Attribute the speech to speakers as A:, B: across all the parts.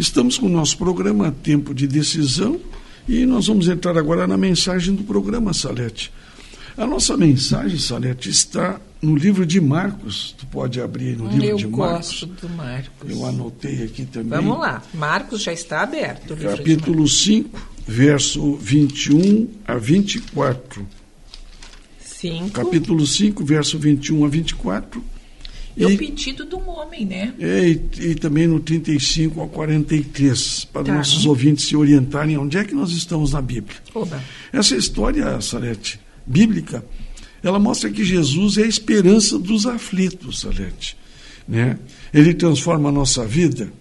A: Estamos com o nosso programa Tempo de Decisão e nós vamos entrar agora na mensagem do programa, Salete. A nossa mensagem, Salete, está no livro de Marcos. Tu pode abrir no livro
B: Eu
A: de Marcos.
B: gosto do Marcos.
A: Eu anotei aqui também.
B: Vamos lá. Marcos já está aberto.
A: Capítulo 5, verso 21 a 24.
B: Marcos. Cinco.
A: Capítulo 5, verso 21 a 24.
B: E o pedido do homem, né?
A: é, e, e também no 35 a 43, para
B: Tá.
A: nossos ouvintes se orientarem onde é que nós estamos na Bíblia.
B: Oba.
A: Essa história, Salete, bíblica, ela mostra que Jesus é a esperança dos aflitos, Salete. Né? Ele transforma a nossa vida,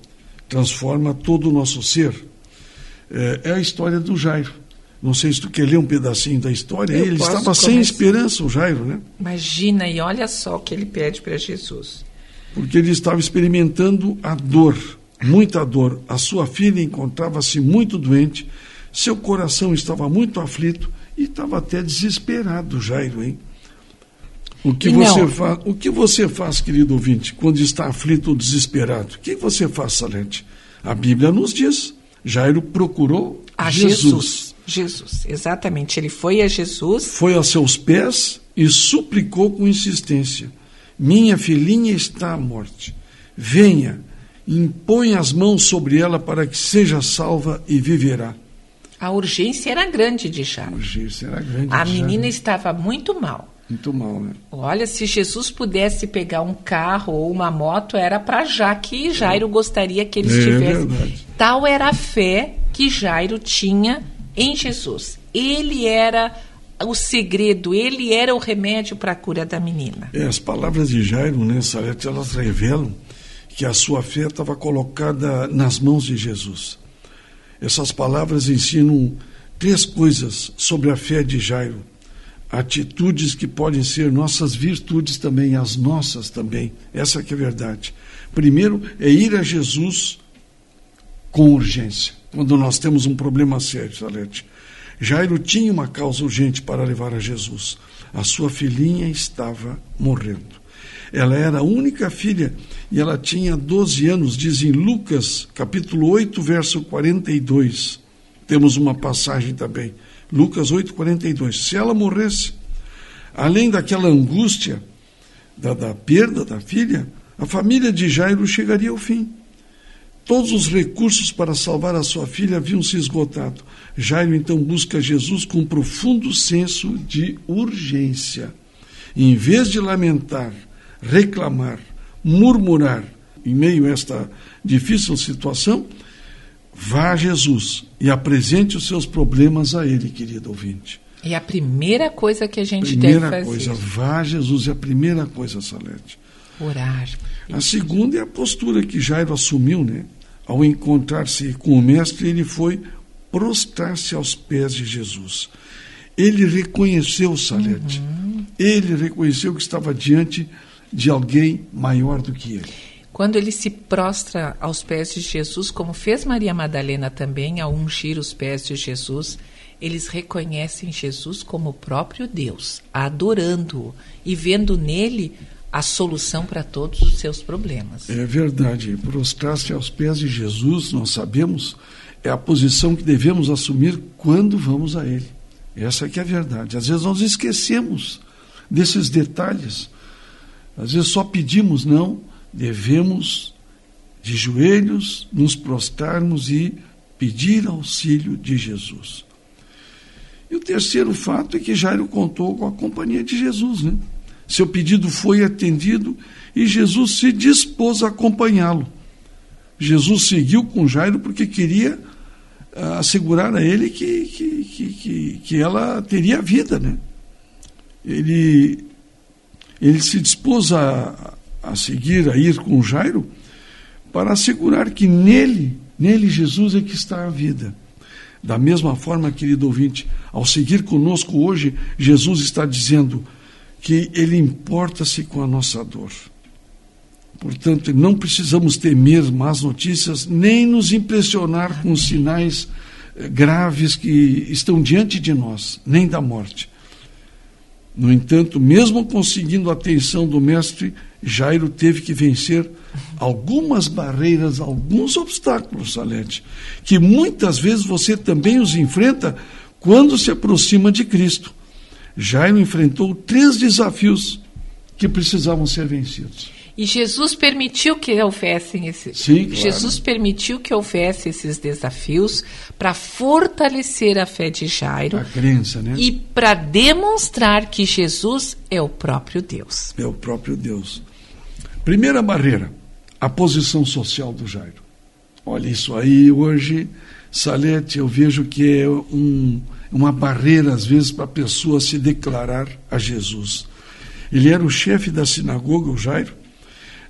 A: transforma todo o nosso ser. É, é a história do Jairo. Não sei se tu quer ler um pedacinho da história.
B: Eu
A: ele estava sem
B: começar.
A: esperança, o Jairo, né?
B: Imagina, e olha só o que ele pede para Jesus.
A: porque ele estava experimentando a dor, muita dor. A sua filha encontrava-se muito doente, seu coração estava muito aflito e estava até desesperado, Jairo, hein? O que,
B: E
A: você
B: não.
A: faz, o que você faz, querido ouvinte, quando está aflito ou desesperado? O que você faz, Salete? A Bíblia nos diz, Jairo procurou
B: A
A: Jesus.
B: Jesus. Jesus, exatamente. Ele foi a Jesus.
A: Foi a seus pés e suplicou com insistência: Minha filhinha está à morte. Venha, impõe as mãos sobre ela para que seja salva e viverá.
B: A urgência era grande de Jairo.
A: Hoje será grande.
B: A menina estava muito mal.
A: Muito mal, né?
B: Olha, se Jesus pudesse pegar um carro ou uma moto, era para já que Jairo gostaria que ele
A: É
B: estivesse.
A: verdade.
B: Tal era a fé que Jairo tinha em Jesus. Ele era o segredo, ele era o remédio para a cura da menina.
A: É, as palavras de Jairo, né, Salete, elas revelam que a sua fé estava colocada nas mãos de Jesus. Essas palavras ensinam três coisas sobre a fé de Jairo. Atitudes que podem ser nossas virtudes também, as nossas também. Essa que é a verdade. Primeiro é ir a Jesus com urgência, quando nós temos um problema sério, Salete. Jairo tinha uma causa urgente para levar a Jesus. A sua filhinha estava morrendo. Ela era a única filha e ela tinha 12 anos, diz em Lucas, capítulo 8, verso 42. Temos uma passagem também. Lucas 8, 42. Se ela morresse, além daquela angústia da, da perda da filha, a família de Jairo chegaria ao fim. Todos os recursos para salvar a sua filha haviam se esgotado. Jairo então busca Jesus com profundo senso de urgência. Em vez de lamentar, reclamar, murmurar em meio a esta difícil situação, vá a Jesus e apresente os seus problemas a Ele, querido ouvinte.
B: E a primeira coisa que a gente
A: Primeira
B: deve fazer,
A: coisa, vá a Jesus, é a primeira coisa, Salete.
B: orar.
A: A segunda é a postura que Jairo assumiu, né? Ao encontrar-se com o Mestre, ele foi prostrar-se aos pés de Jesus. Ele reconheceu, Salete, ele reconheceu que estava diante de alguém maior do que ele.
B: Quando ele se prostra aos pés de Jesus, como fez Maria Madalena também, ao ungir os pés de Jesus, eles reconhecem Jesus como o próprio Deus, adorando-o e vendo nele a solução para todos os seus problemas.
A: É verdade, prostrar-se aos pés de Jesus, nós sabemos, é a posição que devemos assumir quando vamos a Ele. Essa que é a verdade. Às vezes nós esquecemos desses detalhes. Às vezes só pedimos, não, devemos de joelhos nos prostrarmos e pedir auxílio de Jesus. E o terceiro fato é que Jairo contou com a companhia de Jesus, né? Seu pedido foi atendido e Jesus se dispôs a acompanhá-lo. Jesus seguiu com Jairo porque queria ah, assegurar a ele que, que, que, que, ela teria vida, né? Ele, ele se dispôs a, a seguir, a ir com Jairo, para assegurar que nele, nele Jesus é que está a vida. Da mesma forma, querido ouvinte, ao seguir conosco hoje, Jesus está dizendo que ele importa-se com a nossa dor. Portanto, não precisamos temer más notícias, nem nos impressionar com os sinais eh, graves que estão diante de nós, nem da morte. No entanto, mesmo conseguindo a atenção do mestre, Jairo teve que vencer algumas barreiras, alguns obstáculos, Salete, que muitas vezes você também os enfrenta quando se aproxima de Cristo. Jairo enfrentou três desafios que precisavam ser vencidos.
B: E Jesus permitiu que houvessem esses.
A: Sim, claro.
B: Jesus permitiu que houvesse esses desafios para fortalecer a fé de Jairo.
A: A crença, né?
B: E para demonstrar que Jesus é o próprio Deus.
A: É o próprio Deus. Primeira barreira, a posição social do Jairo. Olha, isso aí hoje, Salete, eu vejo que é um, uma barreira, às vezes, para a pessoa se declarar a Jesus. Ele era o chefe da sinagoga, o Jairo,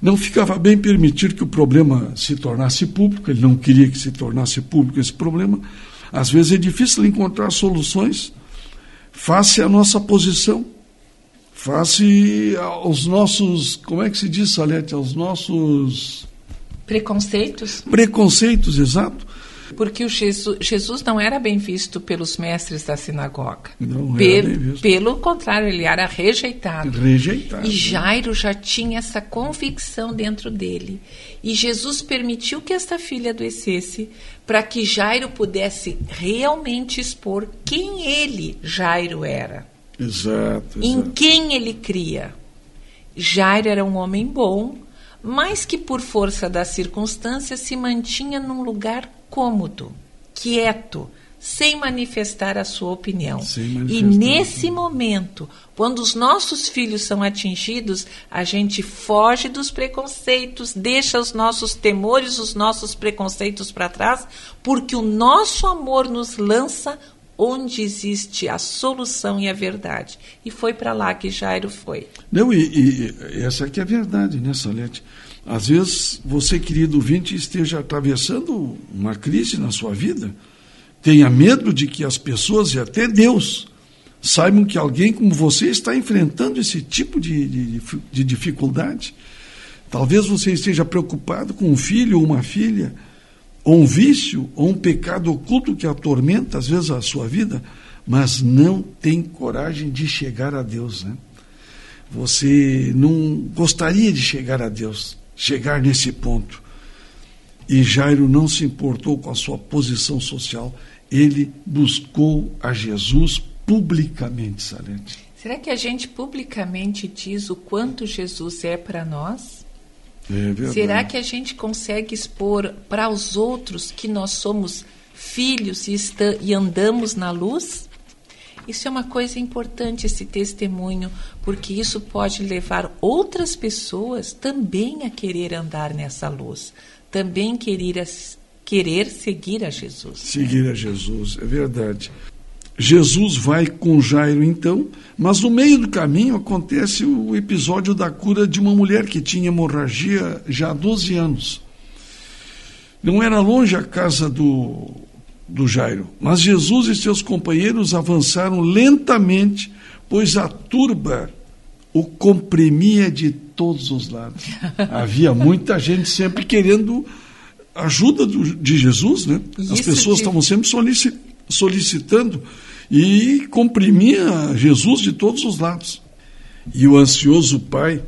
A: não ficava bem permitir que o problema se tornasse público, ele não queria que se tornasse público esse problema. Às vezes é difícil encontrar soluções face à nossa posição, face aos nossos, como é que se diz, Salete, aos nossos
B: preconceitos.
A: Preconceitos, exato.
B: Porque o Jesus, Jesus não era bem visto pelos mestres da sinagoga.
A: Não era bem visto.
B: Pelo contrário, ele era rejeitado.
A: Rejeitado.
B: E Jairo já tinha essa convicção dentro dele. E Jesus permitiu que esta filha adoecesse para que Jairo pudesse realmente expor quem ele, Jairo, era.
A: Exato, exato.
B: Em quem ele cria. Jairo era um homem bom, mas que por força das circunstâncias se mantinha num lugar cômodo, quieto, sem manifestar a sua opinião. E nesse momento, quando os nossos filhos são atingidos, a gente foge dos preconceitos, deixa os nossos temores, os nossos preconceitos para trás, porque o nosso amor nos lança onde existe a solução e a verdade. E foi para lá que Jairo foi.
A: Não, e, e essa aqui é a verdade, né, Salete? Às vezes você, querido ouvinte, esteja atravessando uma crise na sua vida, tenha medo de que as pessoas e até Deus saibam que alguém como você está enfrentando esse tipo de, de, de dificuldade. Talvez você esteja preocupado com um filho ou uma filha, ou um vício, ou um pecado oculto que atormenta às vezes a sua vida, mas não tem coragem de chegar a Deus, né? Você não gostaria de chegar a Deus, chegar nesse ponto. E Jairo não se importou com a sua posição social, ele buscou a Jesus publicamente, Salete.
B: Será que a gente publicamente diz o quanto Jesus é para nós?
A: É.
B: Será que a gente consegue expor para os outros que nós somos filhos e, esta- e andamos na luz? Isso é uma coisa importante, esse testemunho, porque isso pode levar outras pessoas também a querer andar nessa luz, também querer, querer seguir a Jesus.
A: seguir a Jesus, é verdade. Jesus vai com Jairo então, mas no meio do caminho acontece o episódio da cura de uma mulher que tinha hemorragia já há 12 anos. Não era longe a casa do, do Jairo, mas Jesus e seus companheiros avançaram lentamente, pois a turba o comprimia de todos os lados. Havia muita gente sempre querendo ajuda do- de Jesus, né? As
B: Isso
A: pessoas
B: de-
A: estavam sempre solici- solicitando e comprimia Jesus de todos os lados. E o ansioso pai,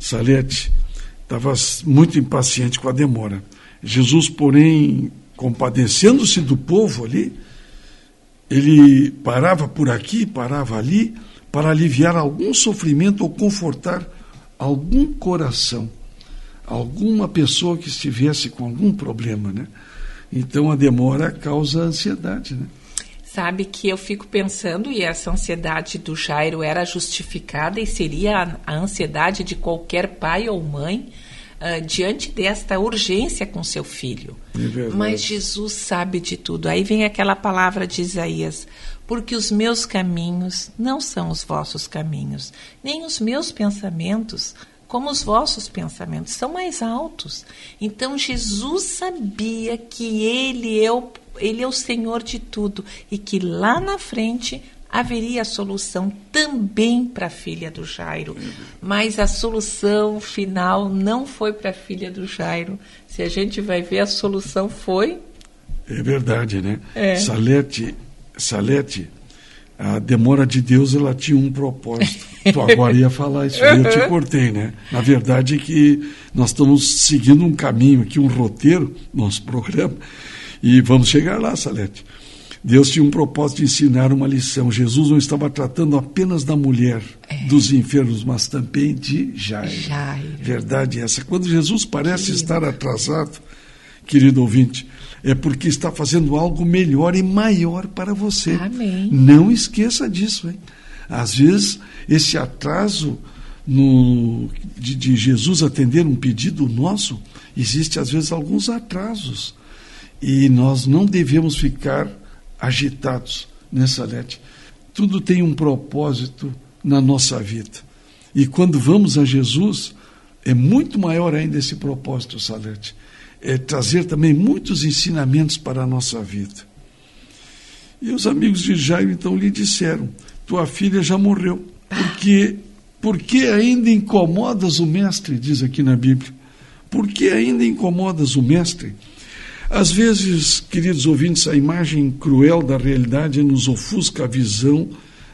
A: Salete, estava muito impaciente com a demora. Jesus, porém, compadecendo-se do povo ali, ele parava por aqui, parava ali, para aliviar algum sofrimento ou confortar algum coração, alguma pessoa que estivesse com algum problema, né? Então a demora causa ansiedade, né?
B: Sabe que eu fico pensando, e essa ansiedade do Jairo era justificada e seria a, ansiedade de qualquer pai ou mãe ah, diante desta urgência com seu filho.
A: É.
B: Mas Jesus sabe de tudo. Aí vem aquela palavra de Isaías: porque os meus caminhos não são os vossos caminhos, nem os meus pensamentos como os vossos pensamentos são mais altos. Então Jesus sabia que ele é o ele é o Senhor de tudo e que lá na frente haveria a solução também para a filha do Jairo. Mas a solução final não foi para a filha do Jairo. Se a gente vai ver, a solução foi
A: É verdade, né?
B: É.
A: Salete, Salete, A demora de Deus ela tinha um propósito. tu agora ia falar isso, eu te cortei, né? Na verdade é que nós estamos seguindo um caminho aqui, um roteiro, nosso programa, e vamos chegar lá, Salete. Deus tinha um propósito de ensinar uma lição. Jesus não estava tratando apenas da mulher é. dos enfermos, mas também de Jairo. Jairo. Verdade essa. Quando Jesus parece estar atrasado, querido ouvinte, é porque está fazendo algo melhor e maior para você.
B: Amém.
A: Não esqueça disso, hein? Às vezes, esse atraso no, de, de Jesus atender um pedido nosso, existe às vezes alguns atrasos. E nós não devemos ficar agitados nessa Salete. Tudo tem um propósito na nossa vida. E quando vamos a Jesus, é muito maior ainda esse propósito, Salete. É trazer também muitos ensinamentos para a nossa vida. E os amigos de Jairo então lhe disseram: Tua filha já morreu. Porque, porque ainda incomodas o mestre? Diz aqui na Bíblia. Por que ainda incomodas o mestre? Às vezes, queridos ouvintes, a imagem cruel da realidade nos ofusca a visão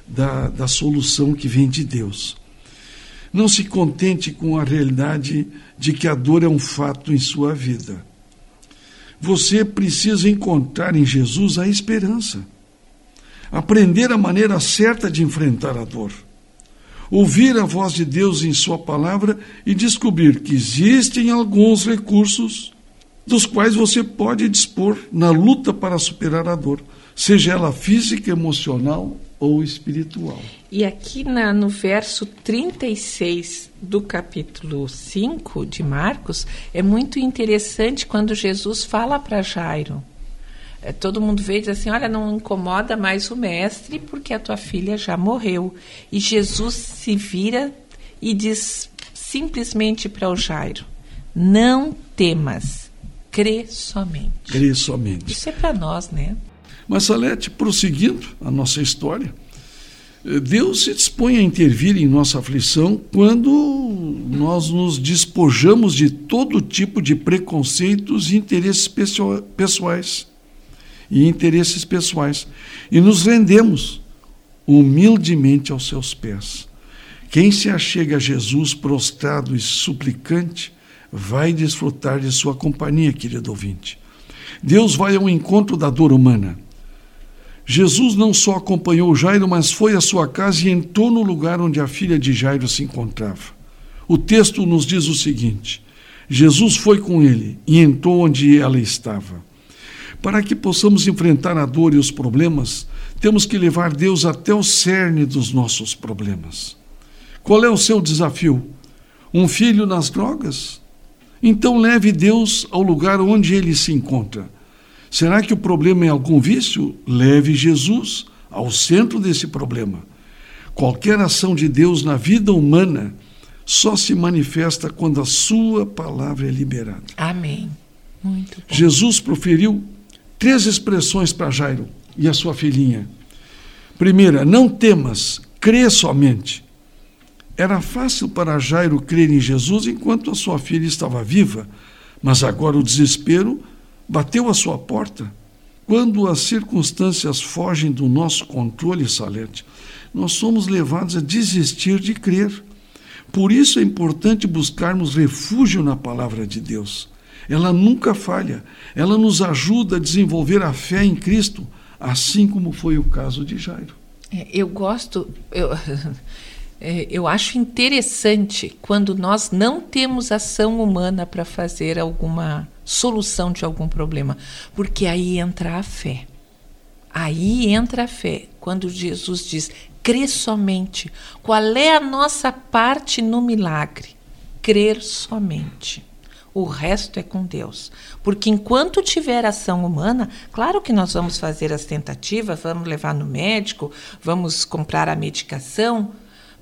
A: da, da solução que vem de Deus. Não se contente com a realidade de que a dor é um fato em sua vida. Você precisa encontrar em Jesus a esperança. Aprender a maneira certa de enfrentar a dor. Ouvir a voz de Deus em Sua palavra e descobrir que existem alguns recursos dos quais você pode dispor na luta para superar a dor, seja ela física, emocional ou espiritual.
B: E aqui na, no verso 36 do capítulo 5 de Marcos, é muito interessante quando Jesus fala para Jairo. É, todo mundo vê e diz assim: Olha, não incomoda mais o mestre, porque a tua filha já morreu. E Jesus se vira e diz simplesmente para o Jairo: Não temas crê somente.
A: Crê somente.
B: Isso é para nós, né?
A: Mas, Salete, prosseguindo a nossa história, eh, Deus se dispõe a intervir em nossa aflição quando nós nos despojamos de todo tipo de preconceitos e interesses pessoais e interesses pessoais e nos rendemos humildemente aos seus pés. Quem se achega a Jesus prostrado e suplicante vai desfrutar de sua companhia, querido ouvinte. Deus vai ao encontro da dor humana. Jesus não só acompanhou Jairo, mas foi à sua casa e entrou no lugar onde a filha de Jairo se encontrava. O texto nos diz o seguinte: Jesus foi com ele e entrou onde ela estava. Para que possamos enfrentar a dor e os problemas, temos que levar Deus até o cerne dos nossos problemas. Qual é o seu desafio? Um filho nas drogas? Então leve Deus ao lugar onde ele se encontra. Será que o problema é algum vício? Leve Jesus ao centro desse problema. Qualquer ação de Deus na vida humana só se manifesta quando a sua palavra é liberada.
B: Amém. Muito bom.
A: Jesus proferiu três expressões para Jairo e a sua filhinha. Primeira, não temas, crê somente. Era fácil para Jairo crer em Jesus enquanto a sua filha estava viva, mas agora o desespero bateu à sua porta. Quando as circunstâncias fogem do nosso controle, Salete, nós somos levados a desistir de crer. Por isso é importante buscarmos refúgio na palavra de Deus. Ela nunca falha, ela nos ajuda a desenvolver a fé em Cristo, assim como foi o caso de Jairo.
B: É, eu gosto, eu, é, eu acho interessante quando nós não temos ação humana para fazer alguma solução de algum problema, porque aí entra a fé. Aí entra a fé, quando Jesus diz: crê somente. Qual é a nossa parte no milagre? Crer somente. O resto é com Deus. Porque enquanto tiver ação humana, claro que nós vamos fazer as tentativas, vamos levar no médico, vamos comprar a medicação,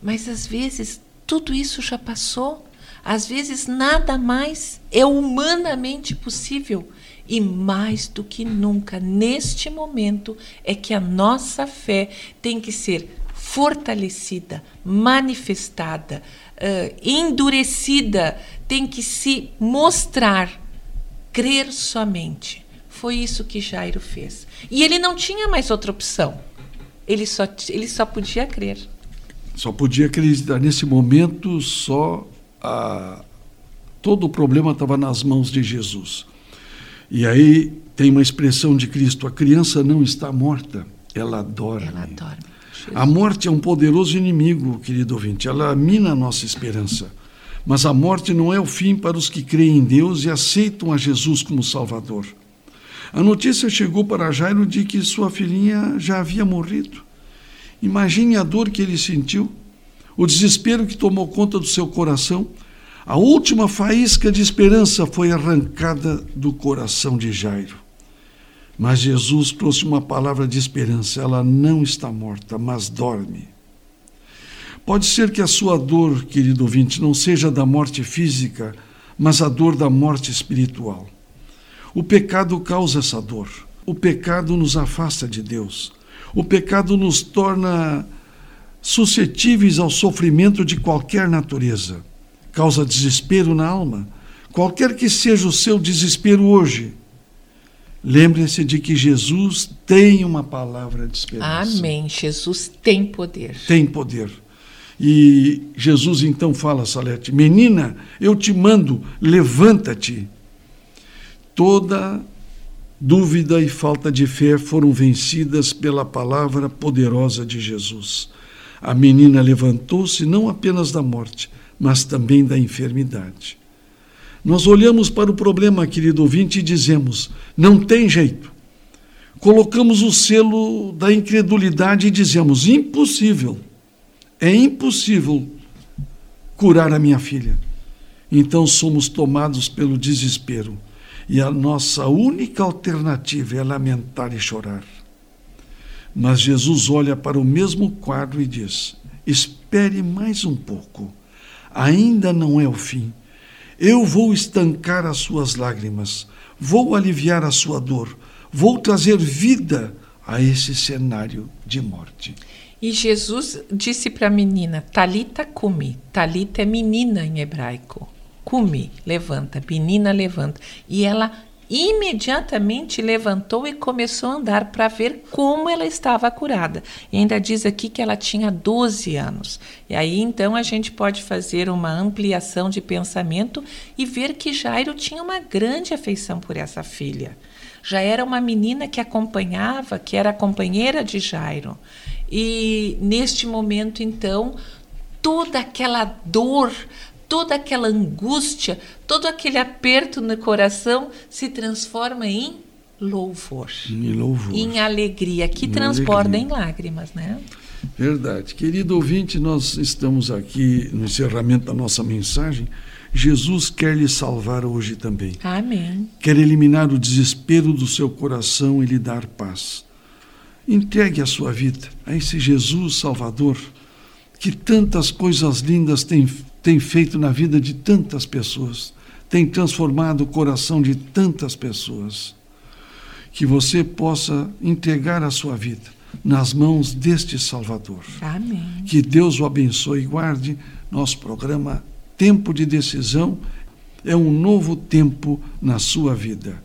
B: mas às vezes tudo isso já passou. Às vezes nada mais é humanamente possível. E mais do que nunca, neste momento, é que a nossa fé tem que ser fortalecida, manifestada, uh, endurecida, tem que se mostrar, crer somente. Foi isso que Jairo fez. E ele não tinha mais outra opção. Ele só, ele só podia crer.
A: Só podia acreditar. Nesse momento, só a, todo o problema estava nas mãos de Jesus. E aí tem uma expressão de Cristo: a criança não está morta, ela dorme.
B: Ela dorme.
A: A morte é um poderoso inimigo, querido ouvinte. Ela mina a nossa esperança. Mas a morte não é o fim para os que creem em Deus e aceitam a Jesus como Salvador. A notícia chegou para Jairo de que sua filhinha já havia morrido. Imagine a dor que ele sentiu, o desespero que tomou conta do seu coração. A última faísca de esperança foi arrancada do coração de Jairo. Mas Jesus trouxe uma palavra de esperança. Ela não está morta, mas dorme. Pode ser que a sua dor, querido ouvinte, não seja da morte física, mas a dor da morte espiritual. O pecado causa essa dor. O pecado nos afasta de Deus. O pecado nos torna suscetíveis ao sofrimento de qualquer natureza. Causa desespero na alma. Qualquer que seja o seu desespero hoje, lembre-se de que Jesus tem uma palavra de esperança.
B: Amém. Jesus tem poder.
A: Tem poder. E Jesus então fala, Salete: Menina, eu te mando, levanta-te. Toda dúvida e falta de fé foram vencidas pela palavra poderosa de Jesus. A menina levantou-se não apenas da morte, mas também da enfermidade. Nós olhamos para o problema, querido ouvinte, e dizemos: não tem jeito. Colocamos o selo da incredulidade e dizemos: impossível. É impossível curar a minha filha. Então somos tomados pelo desespero e a nossa única alternativa é lamentar e chorar. Mas Jesus olha para o mesmo quadro e diz: Espere mais um pouco, ainda não é o fim. Eu vou estancar as suas lágrimas, vou aliviar a sua dor, vou trazer vida a esse cenário de morte.
B: E Jesus disse para a menina: Talita cumi. Talita é menina em hebraico. Cumi, levanta. Menina, levanta. E ela imediatamente levantou e começou a andar para ver como ela estava curada. E ainda diz aqui que ela tinha 12 anos. E aí então a gente pode fazer uma ampliação de pensamento e ver que Jairo tinha uma grande afeição por essa filha. Já era uma menina que acompanhava, que era companheira de Jairo. E neste momento, então, toda aquela dor, toda aquela angústia, todo aquele aperto no coração se transforma em louvor.
A: Em louvor.
B: Em alegria, que em transborda alegria. em lágrimas, né?
A: Verdade. Querido ouvinte, nós estamos aqui no encerramento da nossa mensagem. Jesus quer lhe salvar hoje também.
B: Amém.
A: Quer eliminar o desespero do seu coração e lhe dar paz. Entregue a sua vida a esse Jesus Salvador, que tantas coisas lindas tem, tem feito na vida de tantas pessoas, tem transformado o coração de tantas pessoas. Que você possa entregar a sua vida nas mãos deste Salvador.
B: Amém.
A: Que Deus o abençoe e guarde. Nosso programa Tempo de Decisão é um novo tempo na sua vida.